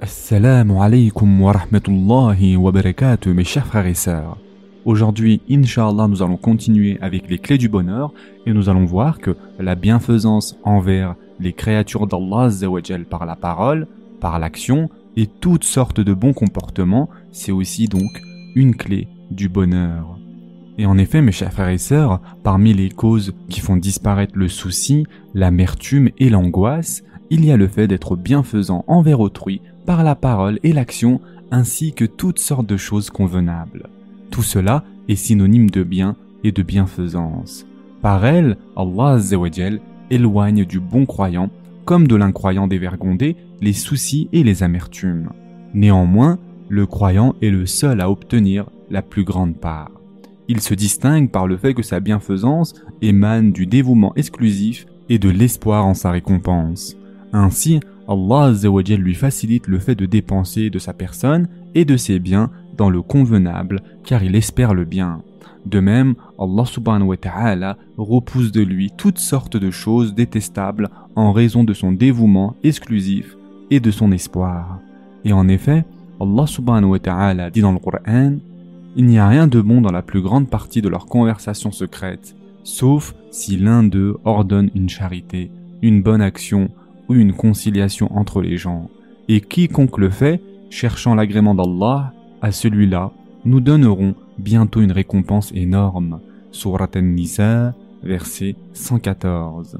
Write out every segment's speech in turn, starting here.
Assalamu alaikum wa rahmatullahi wa barakatuh mes chers frères et sœurs. Aujourd'hui, Inch'Allah, nous allons continuer avec les clés du bonheur et nous allons voir que la bienfaisance envers les créatures d'Allah par la parole, par l'action et toutes sortes de bons comportements, c'est aussi donc une clé du bonheur. Et en effet, mes chers frères et sœurs, parmi les causes qui font disparaître le souci, l'amertume et l'angoisse, il y a le fait d'être bienfaisant envers autrui par la parole et l'action, ainsi que toutes sortes de choses convenables. Tout cela est synonyme de bien et de bienfaisance. Par elle, Allah éloigne du bon croyant, comme de l'incroyant dévergondé, les soucis et les amertumes. Néanmoins, le croyant est le seul à obtenir la plus grande part. Il se distingue par le fait que sa bienfaisance émane du dévouement exclusif et de l'espoir en sa récompense. Ainsi, Allah lui facilite le fait de dépenser de sa personne et de ses biens dans le convenable car il espère le bien. De même, Allah ta'ala repousse de lui toutes sortes de choses détestables en raison de son dévouement exclusif et de son espoir. Et en effet, Allah subhanahu ta'ala dit dans le Coran Il n'y a rien de bon dans la plus grande partie de leur conversation secrète, sauf si l'un d'eux ordonne une charité, une bonne action ou une conciliation entre les gens. Et quiconque le fait, cherchant l'agrément d'Allah, à celui-là, nous donnerons bientôt une récompense énorme. Surat An-Nisa, verset 114.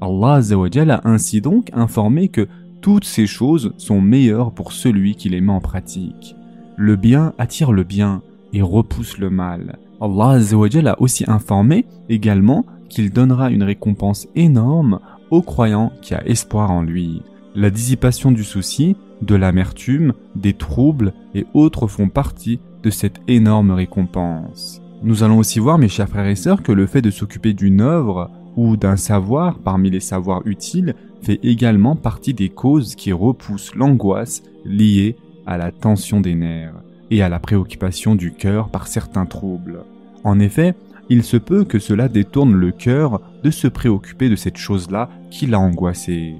Allah a ainsi donc informé que toutes ces choses sont meilleures pour celui qui les met en pratique. Le bien attire le bien et repousse le mal. Allah a aussi informé également qu'il donnera une récompense énorme au croyant qui a espoir en lui. La dissipation du souci, de l'amertume, des troubles et autres font partie de cette énorme récompense. Nous allons aussi voir, mes chers frères et sœurs, que le fait de s'occuper d'une œuvre ou d'un savoir parmi les savoirs utiles fait également partie des causes qui repoussent l'angoisse liée à la tension des nerfs et à la préoccupation du cœur par certains troubles. En effet, il se peut que cela détourne le cœur de se préoccuper de cette chose-là qui l'a angoissé.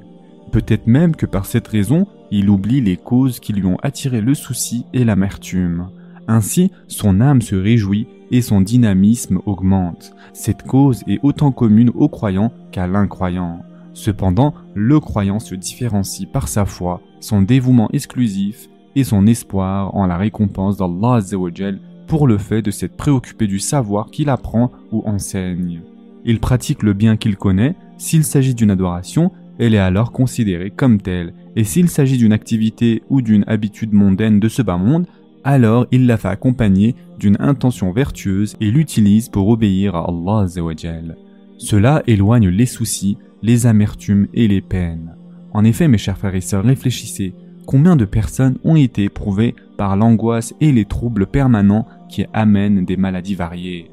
Peut-être même que par cette raison, il oublie les causes qui lui ont attiré le souci et l'amertume. Ainsi, son âme se réjouit et son dynamisme augmente. Cette cause est autant commune aux croyants qu'à l'incroyant. Cependant, le croyant se différencie par sa foi, son dévouement exclusif et son espoir en la récompense d'Allah pour le fait de s'être préoccupé du savoir qu'il apprend ou enseigne. Il pratique le bien qu'il connaît, s'il s'agit d'une adoration, elle est alors considérée comme telle, et s'il s'agit d'une activité ou d'une habitude mondaine de ce bas monde, alors il la fait accompagner d'une intention vertueuse et l'utilise pour obéir à Allah Cela éloigne les soucis, les amertumes et les peines. En effet, mes chers frères et sœurs, réfléchissez, combien de personnes ont été éprouvées par l'angoisse et les troubles permanents qui amènent des maladies variées.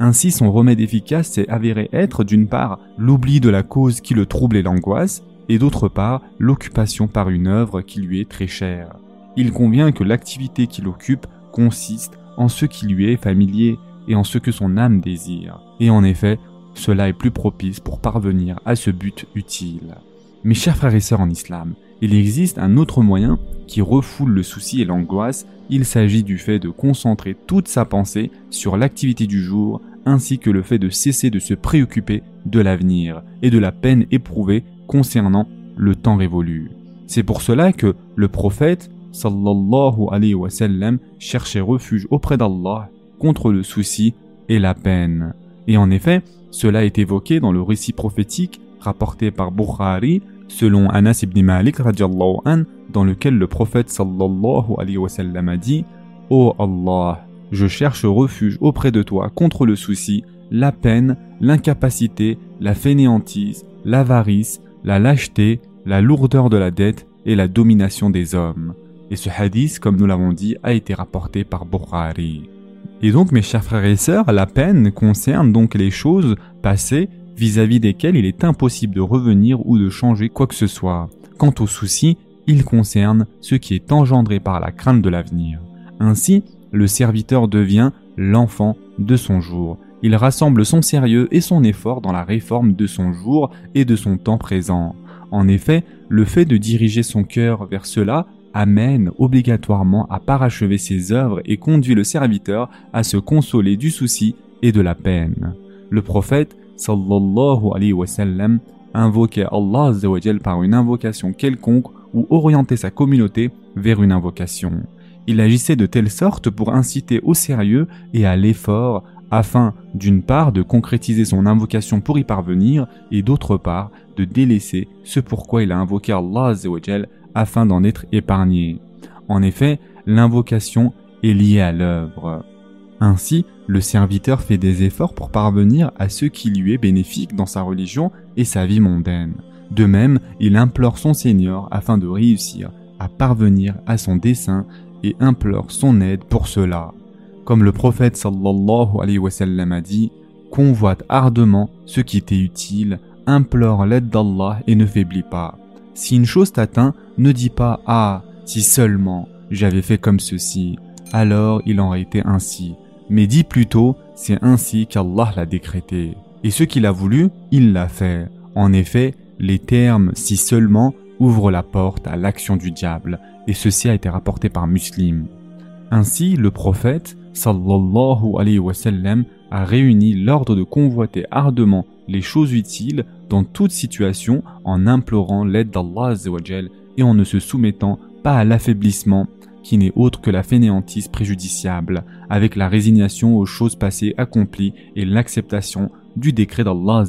Ainsi, son remède efficace s'est avéré être d'une part l'oubli de la cause qui le trouble et l'angoisse, et d'autre part l'occupation par une œuvre qui lui est très chère. Il convient que l'activité qui l'occupe consiste en ce qui lui est familier et en ce que son âme désire. Et en effet, cela est plus propice pour parvenir à ce but utile. Mes chers frères et sœurs en islam, il existe un autre moyen qui refoule le souci et l'angoisse, il s'agit du fait de concentrer toute sa pensée sur l'activité du jour ainsi que le fait de cesser de se préoccuper de l'avenir et de la peine éprouvée concernant le temps révolu. C'est pour cela que le prophète sallallahu alayhi wa sallam cherchait refuge auprès d'Allah contre le souci et la peine. Et en effet, cela est évoqué dans le récit prophétique rapporté par Bukhari selon Anas ibn Malik dans lequel le prophète sallallahu alayhi wa sallam a dit Ô oh Allah, je cherche refuge auprès de toi contre le souci, la peine, l'incapacité, la fainéantise, l'avarice, la lâcheté, la lourdeur de la dette et la domination des hommes. Et ce hadith, comme nous l'avons dit, a été rapporté par Bukhari. Et donc, mes chers frères et sœurs, la peine concerne donc les choses passées vis-à-vis desquels il est impossible de revenir ou de changer quoi que ce soit. Quant au souci, il concerne ce qui est engendré par la crainte de l'avenir. Ainsi, le serviteur devient l'enfant de son jour. Il rassemble son sérieux et son effort dans la réforme de son jour et de son temps présent. En effet, le fait de diriger son cœur vers cela amène obligatoirement à parachever ses œuvres et conduit le serviteur à se consoler du souci et de la peine. Le prophète sallallahu invoquait Allah par une invocation quelconque ou orientait sa communauté vers une invocation. Il agissait de telle sorte pour inciter au sérieux et à l'effort afin d'une part de concrétiser son invocation pour y parvenir et d'autre part de délaisser ce pourquoi il a invoqué Allah afin d'en être épargné. En effet, l'invocation est liée à l'œuvre. Ainsi, le serviteur fait des efforts pour parvenir à ce qui lui est bénéfique dans sa religion et sa vie mondaine. De même, il implore son Seigneur afin de réussir à parvenir à son dessein et implore son aide pour cela. Comme le prophète sallallahu alayhi wa sallam a dit, convoite ardemment ce qui t'est utile, implore l'aide d'Allah et ne faiblis pas. Si une chose t'atteint, ne dis pas Ah, si seulement j'avais fait comme ceci, alors il en aurait été ainsi. Mais dis plutôt C'est ainsi qu'Allah l'a décrété. Et ce qu'il a voulu, il l'a fait. En effet, les termes si seulement ouvrent la porte à l'action du diable, et ceci a été rapporté par Muslim. Ainsi, le prophète, sallallahu alayhi wa sallam, a réuni l'ordre de convoiter ardemment les choses utiles dans toute situation en implorant l'aide d'Allah et en ne se soumettant pas à l'affaiblissement qui n'est autre que la fainéantise préjudiciable, avec la résignation aux choses passées accomplies et l'acceptation du décret d'Allah.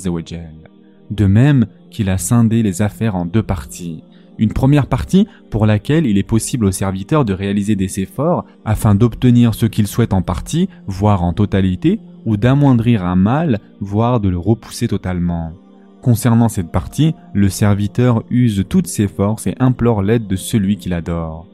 De même qu'il a scindé les affaires en deux parties. Une première partie pour laquelle il est possible au serviteur de réaliser des efforts afin d'obtenir ce qu'il souhaite en partie, voire en totalité, ou d'amoindrir un mal, voire de le repousser totalement. Concernant cette partie, le serviteur use toutes ses forces et implore l'aide de celui qu'il adore.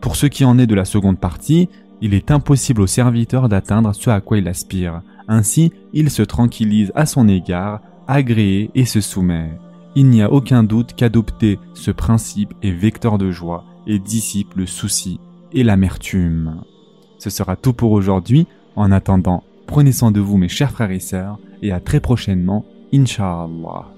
Pour ce qui en est de la seconde partie, il est impossible au serviteur d'atteindre ce à quoi il aspire. Ainsi, il se tranquillise à son égard, agréé et se soumet. Il n'y a aucun doute qu'adopter ce principe est vecteur de joie et dissipe le souci et l'amertume. Ce sera tout pour aujourd'hui. En attendant, prenez soin de vous mes chers frères et sœurs et à très prochainement, Inch'Allah.